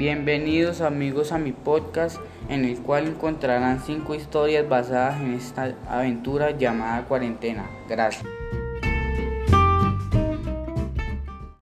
Bienvenidos amigos a mi podcast en el cual encontrarán cinco historias basadas en esta aventura llamada cuarentena. Gracias.